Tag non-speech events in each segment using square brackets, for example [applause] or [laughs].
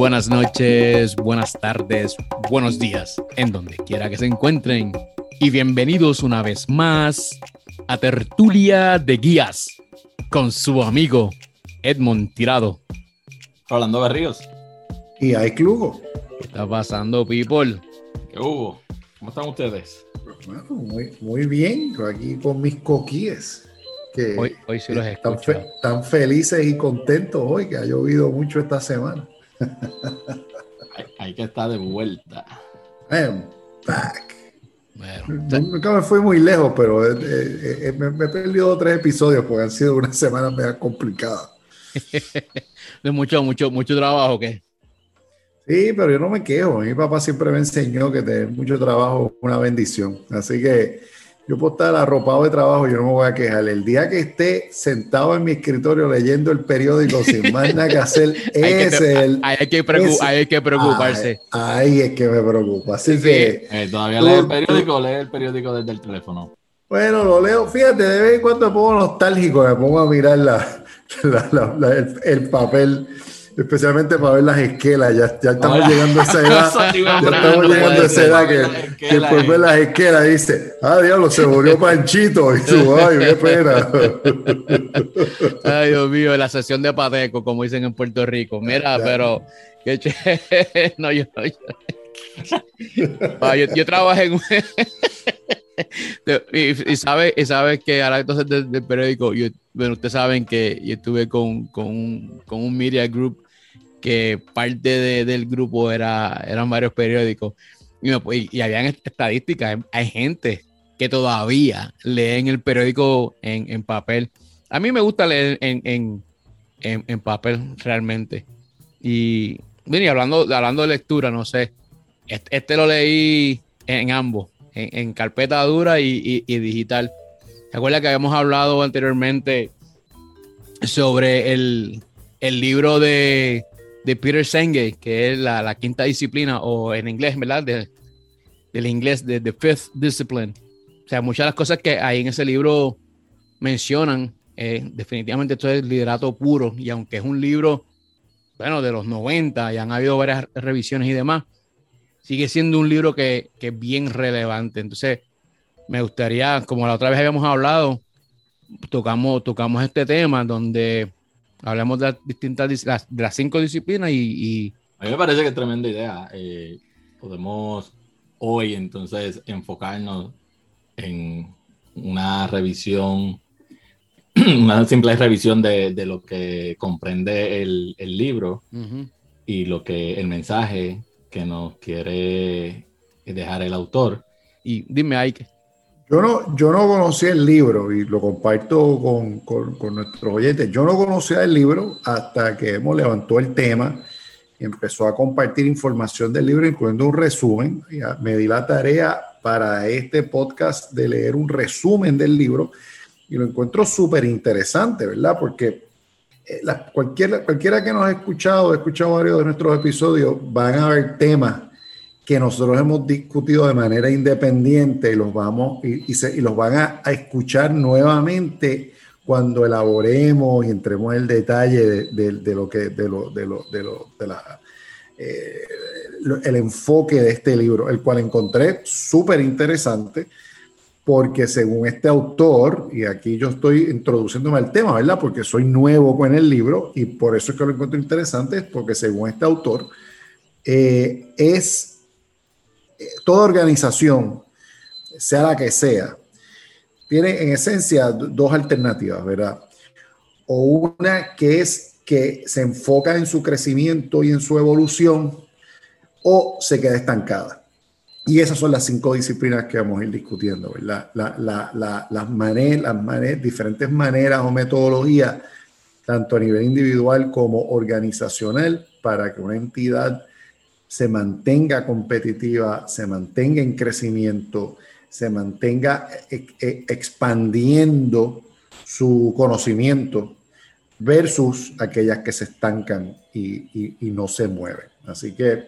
buenas noches, buenas tardes, buenos días, en donde quiera que se encuentren. Y bienvenidos una vez más a Tertulia de Guías con su amigo Edmond Tirado. Rolando Berríos. Y hay Clugo. ¿Qué está pasando, people? ¿Qué hubo? ¿Cómo están ustedes? Bueno, muy, muy bien, aquí con mis coquíes. Que Hoy, hoy sí los están, fe- están felices y contentos hoy, que ha llovido mucho esta semana. Hay, hay que estar de vuelta. I'm back. Bueno, Nunca me fui muy lejos, pero eh, eh, eh, me, me he perdido tres episodios porque han sido una [laughs] semana media complicada. [laughs] de mucho, mucho, mucho trabajo, ¿qué? Sí, pero yo no me quejo. Mi papá siempre me enseñó que tener mucho trabajo es una bendición. Así que yo puedo estar arropado de trabajo, yo no me voy a quejar. El día que esté sentado en mi escritorio leyendo el periódico sin más nada que hacer, [laughs] ese es el. ahí hay que, preocuparse. Ahí, es que me preocupa. Así Sí. que, Eh, ¿Todavía Tú- lee el periódico o lee el periódico desde el teléfono? bueno, lo leo. Fíjate, de vez en cuando me pongo nostálgico, me pongo a mirar la, [laughs] la- la- la- el, el papel, especialmente para ver las esquelas. Ya, ya estamos llegando a esa [laughs] edad. Ya estamos llegando a esa edad que, que después eh. ve las esquelas dice, ah, diablo, se murió Panchito. Y tú, ay, qué pena. [laughs] Ay, Dios mío, la sesión de Pateco, como dicen en Puerto Rico. Mira, Ya. pero. qué ché- [laughs] no, yo, yo, Ah, yo, yo trabajé en. un- y, y sabe, y sabe que ahora entonces del, del periódico, yo, bueno, ustedes saben que yo estuve con, con, un, con un media group que parte de- del grupo era, eran varios periódicos y, y, y habían estadísticas, hay, hay gente que todavía leen el periódico en, en papel. A mí me gusta leer en, en, en, papel realmente. Y, y hablando, hablando de lectura, no sé, este, este lo leí en ambos, en, carpeta dura y, y- digital. ¿Se acuerda que habíamos hablado anteriormente sobre el, el libro de, de Peter Senge, que es la, la quinta disciplina, o en inglés, ¿verdad? De- del inglés, de The Fifth Discipline. O sea, muchas de las cosas que ahí en ese libro mencionan, eh, definitivamente esto es liderato puro, y aunque es un libro, bueno, de los 90, y han habido varias revisiones y demás, sigue siendo un libro que, que es bien relevante. Entonces, me gustaría, como la otra vez habíamos hablado, tocamos, tocamos este tema donde hablamos de las distintas, las- de las cinco disciplinas y, y A mí me parece que es tremenda idea. Eh, podemos hoy entonces enfocarnos en una revisión, [clears throat] una simple revisión de, de lo que comprende el, el libro y lo que el mensaje que nos quiere dejar el autor. y dime, Ike. Yo no, yo no conocía el libro y lo comparto con, con- nuestros oyentes. Yo no conocía el libro hasta que hemos levantó el tema y empezó a compartir información del libro, incluyendo un resumen. Me di la tarea para este podcast de leer un resumen del libro y lo encuentro súper interesante, ¿verdad? Porque eh, la- cualquiera, cualquiera que nos ha escuchado, ha escuchado varios de nuestros episodios, van a haber temas que nosotros hemos discutido de manera independiente y los vamos y, los van a, escuchar nuevamente cuando elaboremos y entremos en el detalle de, lo que de lo de lo de lo de la eh, el enfoque de este libro, el cual encontré súper interesante porque según este autor, y aquí yo estoy introduciéndome al tema, ¿verdad? Porque soy nuevo con el libro y por eso es que lo encuentro interesante, es porque según este autor, eh, es toda organización, sea la que sea, tiene en esencia do- dos alternativas, ¿verdad? O una que es que se enfoca en su crecimiento y en su evolución, o se queda estancada. Y esas son las cinco disciplinas que vamos a ir discutiendo, ¿verdad? La- la- la- las, maneras, las maneras, diferentes maneras o metodologías, tanto a nivel individual como organizacional, para que una entidad se mantenga competitiva, se mantenga en crecimiento, se mantenga eh, eh, expandiendo su conocimiento versus aquellas que se estancan y, no se mueven. Así que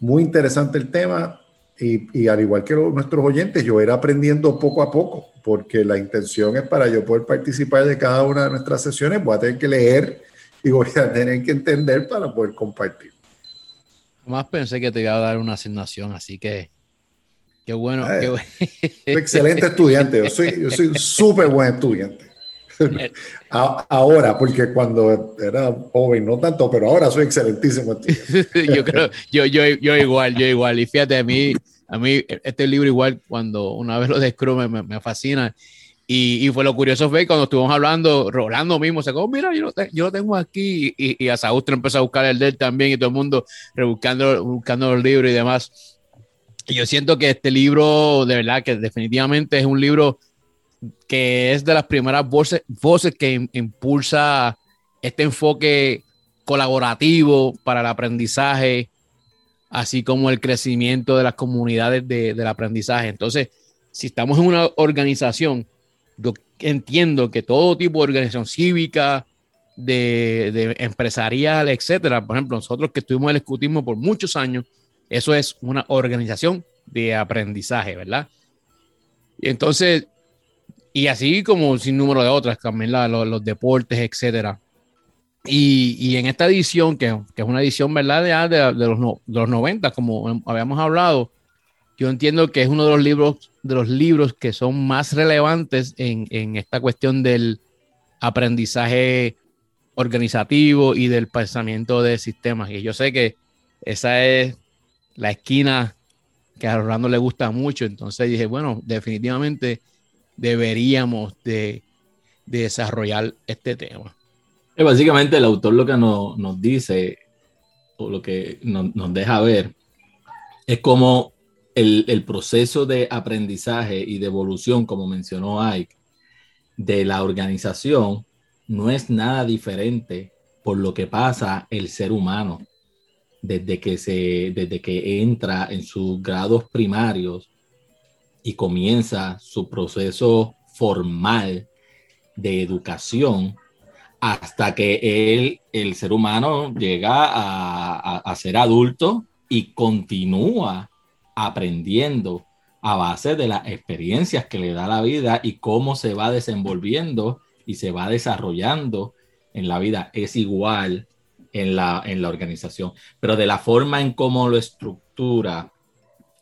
muy interesante el tema y, al igual que nuestros oyentes, yo iré aprendiendo poco a poco, porque la intención es para yo poder participar de cada una de nuestras sesiones, voy a tener que leer y voy a tener que entender para poder compartir. Más pensé que te iba a dar una asignación, así que qué bueno. Eh, qué bueno. excelente estudiante, yo soy yo soy súper buen estudiante. [laughs] ahora, porque cuando era joven, no tanto, pero ahora soy excelentísimo. [laughs] yo creo, yo, yo, yo igual, yo igual. Y fíjate, a mí, a mí este libro igual, cuando una vez lo descubro, me, me, fascina. Y, fue lo curioso fue cuando estuvimos hablando, Rolando mismo se dijo, mira, yo lo, yo lo tengo aquí. Y, y a Saúl empezó a buscar el de él también y todo el mundo rebuscando buscando los libros y demás. Y yo siento que este libro, de verdad, que definitivamente es un libro que es de las primeras voces, voces que impulsa este enfoque colaborativo para el aprendizaje, así como el crecimiento de las comunidades de, del aprendizaje. Entonces, si estamos en una organización, yo entiendo que todo tipo de organización cívica, de, empresarial, etcétera, por ejemplo, nosotros que estuvimos en el escutismo por muchos años, eso es una organización de aprendizaje, ¿verdad? Y entonces, y así como sin número de otras, también los, deportes, etcétera. Y, en esta edición, que, es una edición, ¿verdad? De, los, de los 90, como habíamos hablado, yo entiendo que es uno de los libros, de los libros que son más relevantes en, en esta cuestión del aprendizaje organizativo y del pensamiento de sistemas. Y yo sé que esa es la esquina que a Rolando le gusta mucho. Entonces dije, bueno, definitivamente deberíamos de, de desarrollar este tema. Básicamente el autor lo que nos, dice o lo que nos, deja ver es como el, proceso de aprendizaje y de evolución, como mencionó Ike, de la organización no es nada diferente por lo que pasa el ser humano desde que, se, desde que entra en sus grados primarios y comienza su proceso formal de educación hasta que el ser humano llega a, a ser adulto y continúa aprendiendo a base de las experiencias que le da la vida y cómo se va desenvolviendo y se va desarrollando en la vida. Es igual en la, en la organización, pero de la forma en cómo lo estructura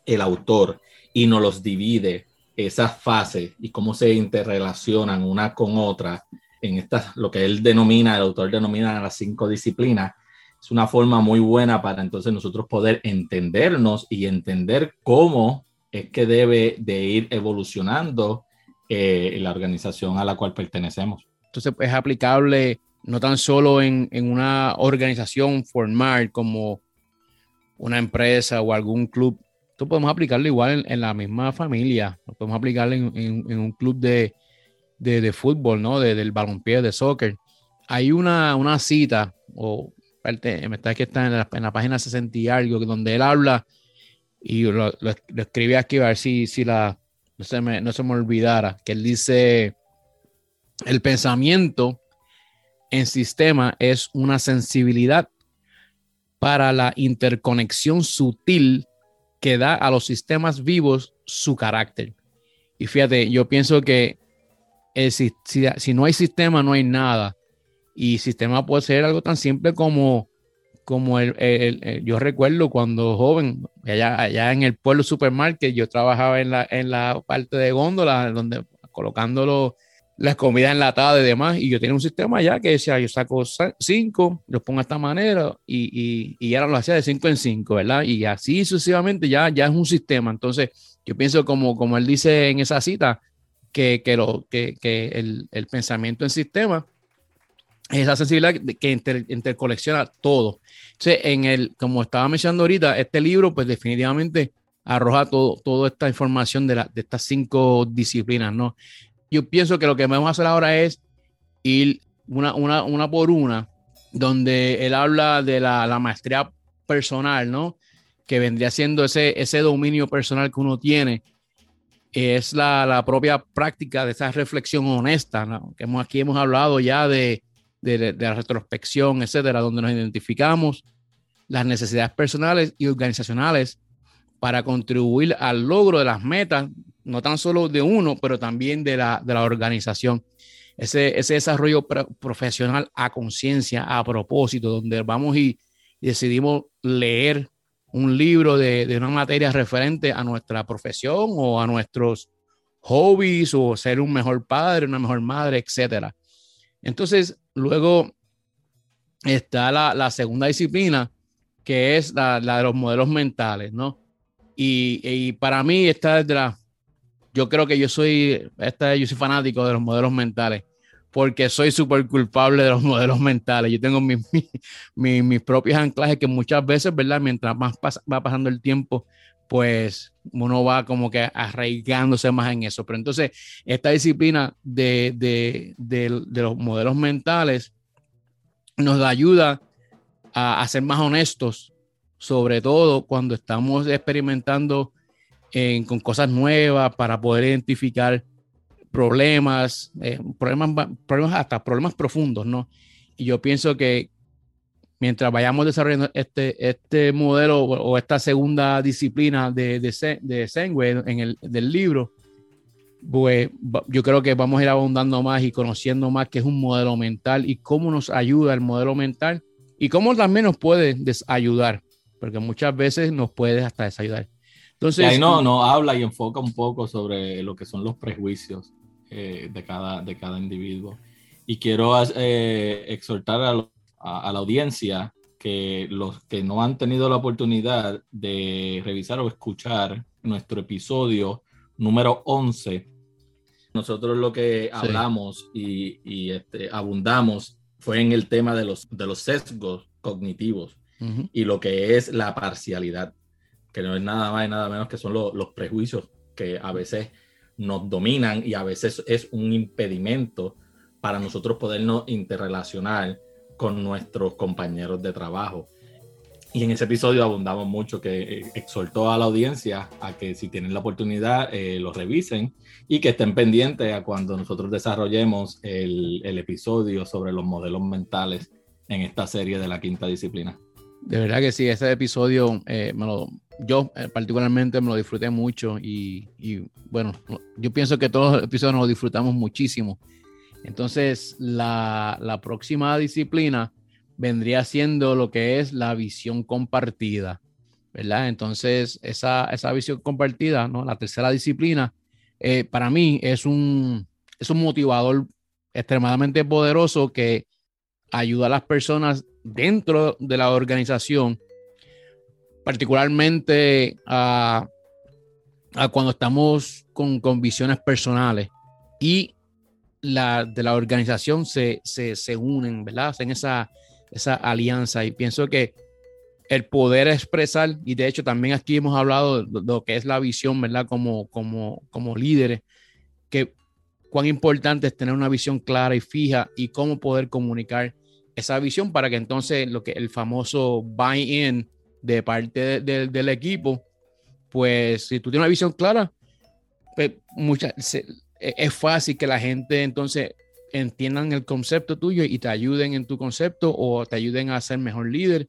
el autor y nos los divide esas fases y cómo se interrelacionan una con otra en estas, lo que él denomina, el autor denomina las cinco disciplinas, es una forma muy buena para entonces nosotros poder entendernos y entender cómo es que debe de ir evolucionando eh, la organización a la cual pertenecemos. Entonces es aplicable no tan solo en, en una organización formal como una empresa o algún club, esto podemos aplicarlo igual en, la misma familia, lo podemos aplicar en, en, un club de, de, de, fútbol, ¿no? De, del balompié, de soccer. Hay una, una cita, o parte, me está que está en la, página 60 y algo, donde él habla, y lo, lo, lo escribí aquí a ver si, si la, no se, me, no se me olvidara, que él dice, el pensamiento en sistema es una sensibilidad para la interconexión sutil que da a los sistemas vivos su carácter. Y fíjate, yo pienso que el, si, si, si, no hay sistema, no hay nada. Y sistema puede ser algo tan simple como, como el, el, el yo recuerdo cuando joven, allá, allá en el pueblo supermarket, yo trabajaba en la, en la parte de góndola, donde colocándolo las comidas enlatadas y demás, y yo tenía un sistema ya que decía, yo saco cinco, los pongo de esta manera, y, y, y ahora lo hacía de cinco en cinco, ¿verdad? Y así sucesivamente ya, ya es un sistema. Entonces, yo pienso como, como él dice en esa cita, que, que, lo, que, que el, el, pensamiento en sistema esa sensibilidad que inter, intercolecciona todo. Entonces, en el, como estaba mencionando ahorita, este libro, pues definitivamente arroja todo, toda esta información de, la, de estas cinco disciplinas, ¿no? yo pienso que lo que vamos a hacer ahora es ir una, una, una por una, donde él habla de la, la, maestría personal, ¿no? Que vendría siendo ese, ese dominio personal que uno tiene. Es la, la propia práctica de esa reflexión honesta, ¿no? Que hemos, aquí hemos hablado ya de, de, la retrospección, etcétera, donde nos identificamos las necesidades personales y organizacionales para contribuir al logro de las metas no tan solo de uno, pero también de la, de la organización. Ese, ese desarrollo profesional a conciencia, a propósito, donde vamos y, decidimos leer un libro de, de, una materia referente a nuestra profesión o a nuestros hobbies o ser un mejor padre, una mejor madre, etcétera. Entonces, luego está la, la segunda disciplina, que es la, la, de los modelos mentales, ¿no? Y, y para mí, esta es la, yo creo que yo soy, esta, yo soy fanático de los modelos mentales porque soy súper culpable de los [laughs] modelos mentales. Yo tengo mis, mis, mis, propios anclajes que muchas veces, ¿verdad? Mientras más va pasando el tiempo, pues uno va como que arraigándose más en eso. Pero entonces, esta disciplina de, de, de, los modelos mentales nos ayuda a, a, ser más honestos, sobre todo cuando estamos experimentando en, con cosas nuevas para poder identificar problemas, eh, problemas, problemas, hasta problemas profundos, ¿no? Y yo pienso que mientras vayamos desarrollando este, este modelo o, esta segunda disciplina de, de, de Sengwe en el del libro, pues yo creo que vamos a ir abundando más y conociendo más qué es un modelo mental y cómo nos ayuda el modelo mental y cómo también nos puede desayudar, porque muchas veces nos puede hasta desayudar. Entonces, y ahí no, no habla y enfoca un poco sobre lo que son los prejuicios eh, de, cada, de cada individuo. Y quiero eh, exhortar a, a, a, la audiencia que los que no han tenido la oportunidad de revisar o escuchar nuestro episodio número 11, nosotros lo que hablamos y, y este, abundamos fue en el tema de los, de los sesgos cognitivos uh -huh. y lo que es la parcialidad, que no es nada más y nada menos que son lo, los prejuicios que a veces nos dominan y a veces es un impedimento para nosotros podernos interrelacionar con nuestros compañeros de trabajo. Y en ese episodio abundamos mucho que eh, exhortó a la audiencia a que si tienen la oportunidad eh, lo revisen y que estén pendientes a cuando nosotros desarrollemos el, episodio sobre los modelos mentales en esta serie de la quinta disciplina. De verdad que sí, ese episodio eh, me lo, yo eh, particularmente me lo disfruté mucho y, bueno, yo pienso que todos los episodios nos disfrutamos muchísimo. Entonces, la, la, próxima disciplina vendría siendo lo que es la visión compartida, ¿verdad? Entonces, esa, esa visión compartida, ¿no? La tercera disciplina, eh, para mí es un, es un motivador extremadamente poderoso que ayuda a las personas dentro de la organización particularmente a, a cuando estamos con, con, visiones personales y la de la organización se, se, se unen, ¿verdad? Hacen esa, esa alianza y pienso que el poder expresar, y de hecho también aquí hemos hablado de lo que es la visión, ¿verdad? Como, como, como líderes, que cuán importante es tener una visión clara y fija y cómo poder comunicar esa visión para que entonces lo que el famoso buy-in de parte de, de, del equipo, pues si tú tienes una visión clara, pues mucha, es fácil que la gente entonces entiendan el concepto tuyo y te ayuden en tu concepto o te ayuden a ser mejor líder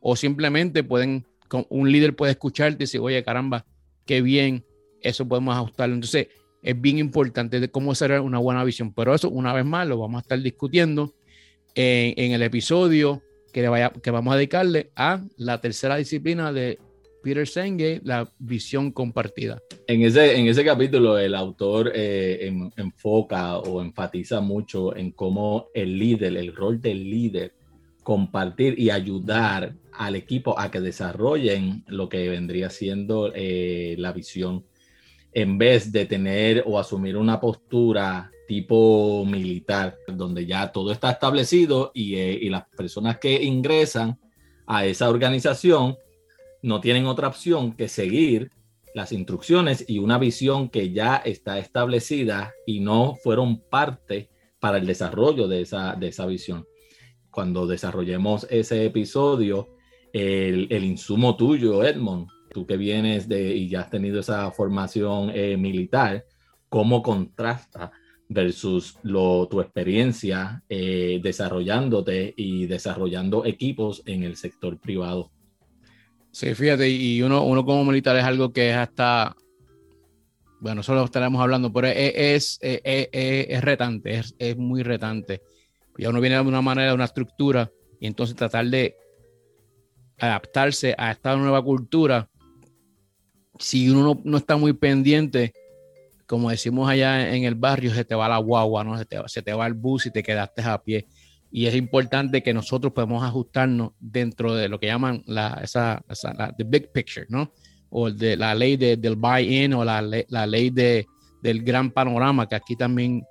o simplemente pueden, un líder puede escucharte y decir, oye, caramba, qué bien, eso podemos ajustarlo. Entonces, es bien importante de cómo hacer una buena visión, pero eso una vez más lo vamos a estar discutiendo en, en el episodio que, le vaya, que vamos a dedicarle a la tercera disciplina de Peter Senge, la visión compartida. En ese, en ese capítulo el autor eh, en, enfoca o enfatiza mucho en cómo el líder, el rol del líder, compartir y ayudar al equipo a que desarrollen lo que vendría siendo eh, la visión, en vez de tener o asumir una postura tipo militar, donde ya todo está establecido y, eh, y, las personas que ingresan a esa organización no tienen otra opción que seguir las instrucciones y una visión que ya está establecida y no fueron parte para el desarrollo de esa, de esa visión. Cuando desarrollemos ese episodio, el, el insumo tuyo, Edmond, tú que vienes de y ya has tenido esa formación eh, militar, ¿cómo contrasta versus lo, tu experiencia eh, desarrollándote y desarrollando equipos en el sector privado. Sí, fíjate, y uno, uno como militar es algo que es hasta, bueno, solo estaremos hablando, pero es, es, es, es retante, es, muy retante. Ya uno viene de una manera, de una estructura, y entonces tratar de adaptarse a esta nueva cultura, si uno no, está muy pendiente, como decimos allá en el barrio, se te va la guagua, ¿no? Se te, se te va el bus y te quedaste a pie. Y es importante que nosotros podemos ajustarnos dentro de lo que llaman la, esa, esa the big picture, ¿no? O de la ley de, del buy-in o la, la ley de, del gran panorama, que aquí también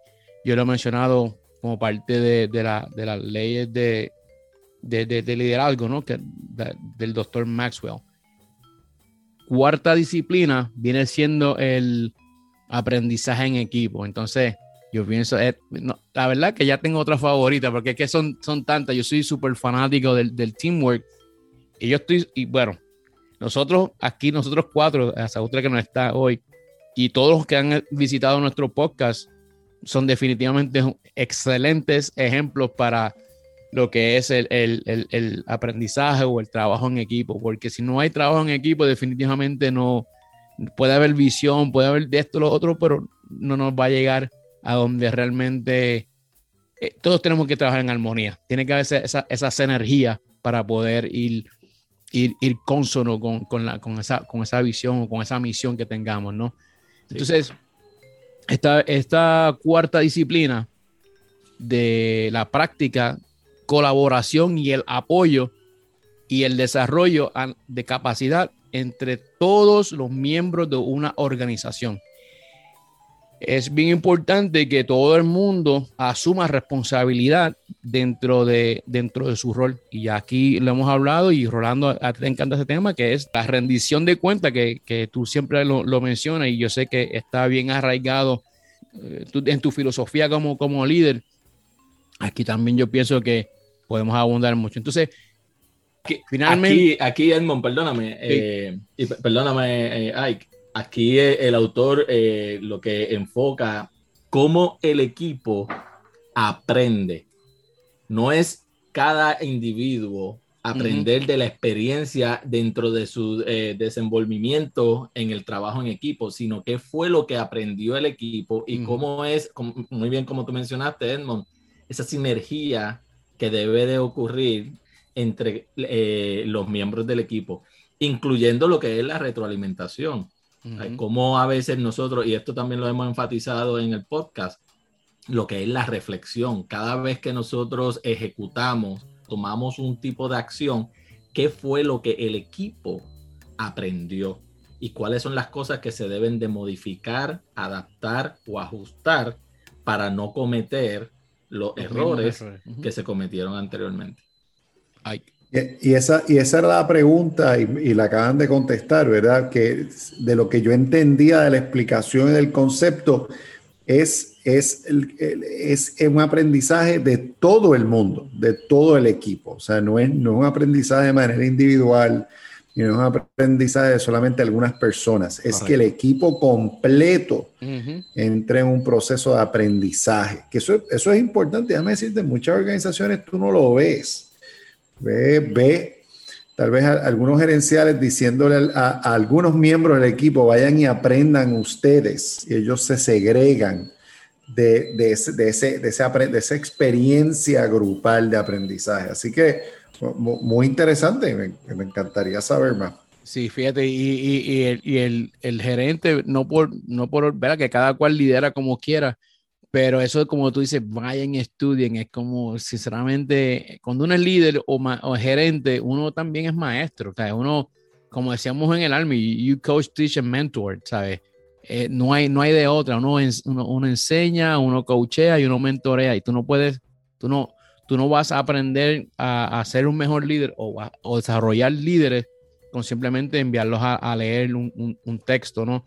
yo lo he mencionado como parte de, de, la, de las leyes de, de, liderazgo, ¿no? Que, del doctor Maxwell. Cuarta disciplina viene siendo el aprendizaje en equipo. Entonces, yo pienso, eh, la verdad que ya tengo otra favorita, porque es que son, son tantas. Yo soy súper fanático del, del, teamwork. Y yo estoy, y bueno, nosotros aquí, nosotros cuatro, esa otra que no está hoy, y todos los que han visitado nuestro podcast, son definitivamente excelentes ejemplos para lo que es el, el, el, aprendizaje o el trabajo en equipo, porque si no hay trabajo en equipo, definitivamente no puede haber visión, puede haber de esto, lo otro, pero no nos va a llegar a donde realmente eh, todos tenemos que trabajar en armonía. Tiene que haber esa, esa, energía para poder ir, ir, ir consono con, con, la, con, esa, con esa visión o con esa misión que tengamos, ¿no? Entonces, esta, esta cuarta disciplina de la práctica, colaboración y el apoyo y el desarrollo de capacidad entre todos los miembros de una organización es bien importante que todo el mundo asuma responsabilidad dentro de, dentro de su rol. Y aquí lo hemos hablado y Rolando, a ti te encanta ese tema, que es la rendición de cuenta, que, que tú siempre lo, lo, mencionas y yo sé que está bien arraigado eh, en tu filosofía como, como líder. Aquí también yo pienso que podemos abundar mucho. Entonces, que finalmente... Aquí, aquí Edmond, perdóname, eh, y perdóname, eh, Ike aquí el autor eh, lo que enfoca cómo el equipo aprende. No es cada individuo aprender de la experiencia dentro de su eh, desenvolvimiento en el trabajo en equipo, sino qué fue lo que aprendió el equipo y cómo es, muy bien como tú mencionaste, Edmond, esa sinergia que debe de ocurrir entre eh, los miembros del equipo, incluyendo lo que es la retroalimentación. Como a veces nosotros, y esto también lo hemos enfatizado en el podcast, lo que es la reflexión. Cada vez que nosotros ejecutamos, tomamos un tipo de acción, ¿qué fue lo que el equipo aprendió? Y cuáles son las cosas que se deben de modificar, adaptar o ajustar para no cometer los, errores, que se cometieron anteriormente. Y esa, y esa era la pregunta, y, la acaban de contestar, ¿verdad? Que de lo que yo entendía de la explicación y del concepto es, es, es, un aprendizaje de todo el mundo, de todo el equipo. O sea, no es, no es un aprendizaje de manera individual, no es un aprendizaje de solamente algunas personas. Es que el equipo completo entre en un proceso de aprendizaje. Que eso, eso es importante. Déjame decirte, en muchas organizaciones tú no lo ves Ve, ve, tal vez algunos gerenciales diciéndole a, algunos miembros del equipo, vayan y aprendan ustedes, y ellos se segregan de, de, ese, de, ese, de, esa experiencia grupal de aprendizaje. Así que muy interesante, me, me encantaría saber más. Sí, fíjate, y, y, y, el, y el, el, gerente, no por, no por ver que cada cual lidera como quiera, pero eso, como tú dices, vayan y estudien. Es como, sinceramente, cuando uno es líder o, o gerente, uno también es maestro. O sea, uno, como decíamos en el Army, you coach, teach and mentor, ¿sabes? Eh, no, hay, no hay de otra. Uno, uno, enseña, uno coachea y uno mentorea. Y tú no puedes, tú no, tú no vas a aprender a, a ser un mejor líder o, o, desarrollar líderes con simplemente enviarlos a, a leer un, un, un texto, ¿no?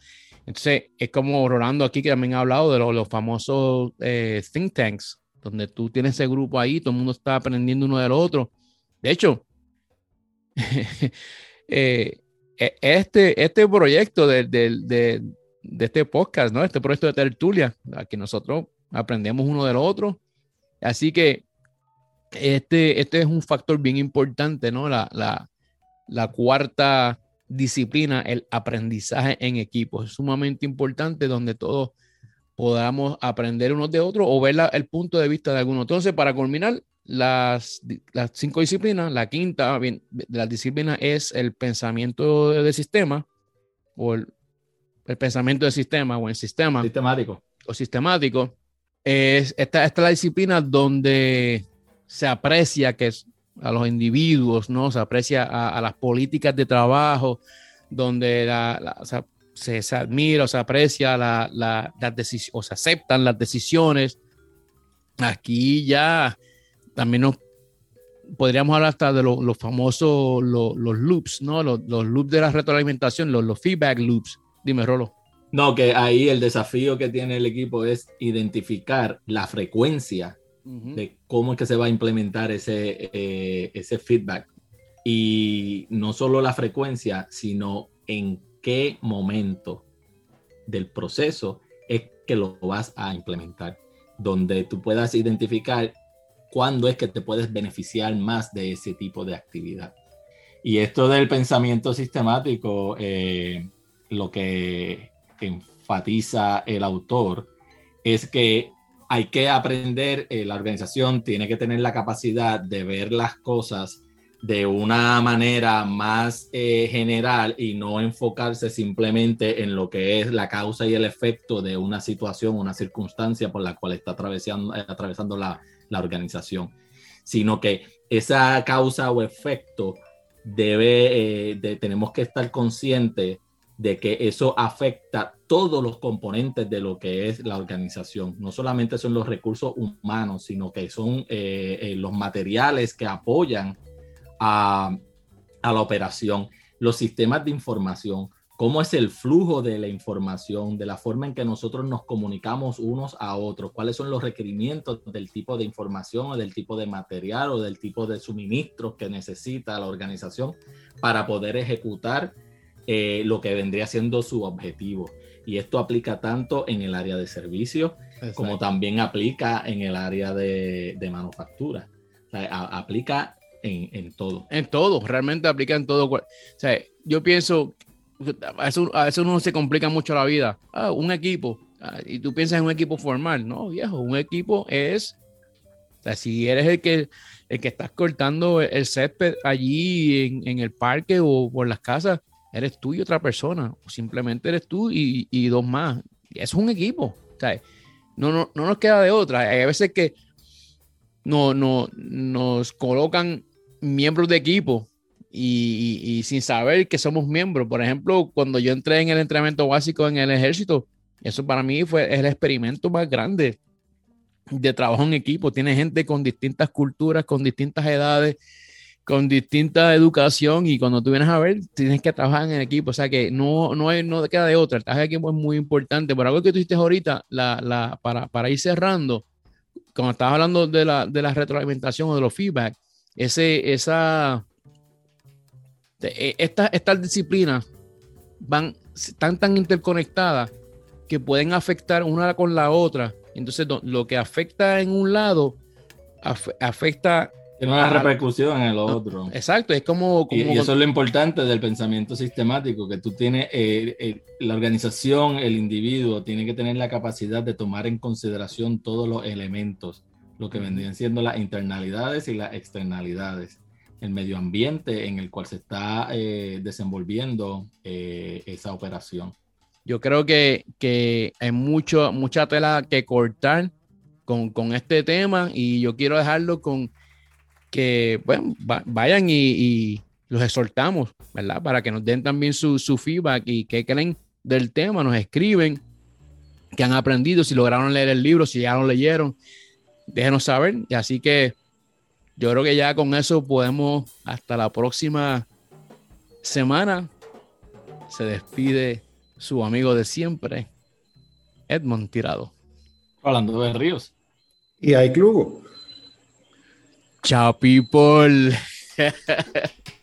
Entonces, es como Rolando aquí, que también ha hablado de los, famosos eh, think tanks, donde tú tienes ese grupo ahí, todo el mundo está aprendiendo uno del otro. De hecho, [laughs] eh, e, este, este proyecto de, de, este podcast, ¿no? Este proyecto de tertulia, aquí nosotros aprendemos uno del otro. Así que este, este es un factor bien importante, ¿no? La, la, la cuarta disciplina, el aprendizaje en equipo. Es sumamente importante donde todos podamos aprender unos de otros o ver el punto de vista de alguno. Entonces, para culminar, las, las cinco disciplinas. La quinta bien, de las disciplinas es el pensamiento de, sistema o el, el, pensamiento de sistema o el sistema. Sistemático. O sistemático. Es, esta, esta es la disciplina donde se aprecia que a los individuos, ¿no? Se aprecia a, las políticas de trabajo, donde se, admira o se aprecia la, la, las o se aceptan las decisiones. Aquí ya también podríamos hablar hasta de los famosos los, loops, ¿no? Los, loops de la retroalimentación, los, los feedback loops. Dime, Rolo. No, que ahí el desafío que tiene el equipo es identificar la frecuencia de cómo es que se va a implementar ese, eh, ese feedback. Y no solo la frecuencia, sino en qué momento del proceso es que lo vas a implementar, donde tú puedas identificar cuándo es que te puedes beneficiar más de ese tipo de actividad. Y esto del pensamiento sistemático, eh, lo que enfatiza el autor es que hay que aprender, eh, la organización tiene que tener la capacidad de ver las cosas de una manera más eh, general y no enfocarse simplemente en lo que es la causa y el efecto de una situación, una circunstancia por la cual está atravesando, eh, atravesando la, la organización, sino que esa causa o efecto debe, de, tenemos que estar conscientes de que eso afecta todos los componentes de lo que es la organización. No solamente son los recursos humanos, sino que son eh, eh, los materiales que apoyan a, a, la operación, los sistemas de información, cómo es el flujo de la información, de la forma en que nosotros nos comunicamos unos a otros, cuáles son los requerimientos del tipo de información o del tipo de material o del tipo de suministros que necesita la organización para poder ejecutar eh, lo que vendría siendo su objetivo. Y esto aplica tanto en el área de servicios como también aplica en el área de, manufactura. aplica en, todo. En todo, realmente aplica en todo. O sea, yo pienso, a veces, uno se complica mucho la vida. Ah, un equipo. Ah, y tú piensas en un equipo formal. No, viejo, un equipo es. O sea, si eres el que, el que estás cortando el césped allí en, en el parque o por las casas, eres tú y otra persona, o simplemente eres tú y, y dos más. Es un equipo. No, no, no nos queda de otra. Hay veces que no, no, nos colocan miembros de equipo y, y, sin saber que somos miembros. Por ejemplo, cuando yo entré en el entrenamiento básico en el ejército, eso para mí fue el experimento más grande de trabajo en equipo. Tiene gente con distintas culturas, con distintas edades, con distinta educación y cuando tú vienes a ver, tienes que trabajar en el equipo. O sea que no, no, hay, no queda de otra. El trabajo en equipo es muy importante. Por algo que tú hiciste ahorita, la, la, para, para, ir cerrando, cuando estabas hablando de la, de retroalimentación o de los feedback, ese, esa, e, esta, estas disciplinas van, están tan interconectadas que pueden afectar una con la otra. Entonces, lo que afecta en un lado afecta tiene una repercusión en el otro. Exacto, es como... y, eso es lo importante del pensamiento sistemático, que tú tienes, eh, eh, la organización, el individuo, tiene que tener la capacidad de tomar en consideración todos los elementos, lo que vendrían siendo las internalidades y las externalidades, el medio ambiente en el cual se está eh, desenvolviendo esa operación. Yo creo que, que hay mucho, mucha tela que cortar con, con este tema y yo quiero dejarlo con que bueno, vayan y, los exhortamos, ¿verdad? Para que nos den también su, feedback y qué creen del tema, nos escriben, que han aprendido, si lograron leer el libro, si ya lo leyeron, déjenos saber. Y así que yo creo que ya con eso podemos, hasta la próxima semana, se despide su amigo de siempre, Edmond Tirado. Hablando de Ríos. Y hay Clugo. Ciao, people. [laughs]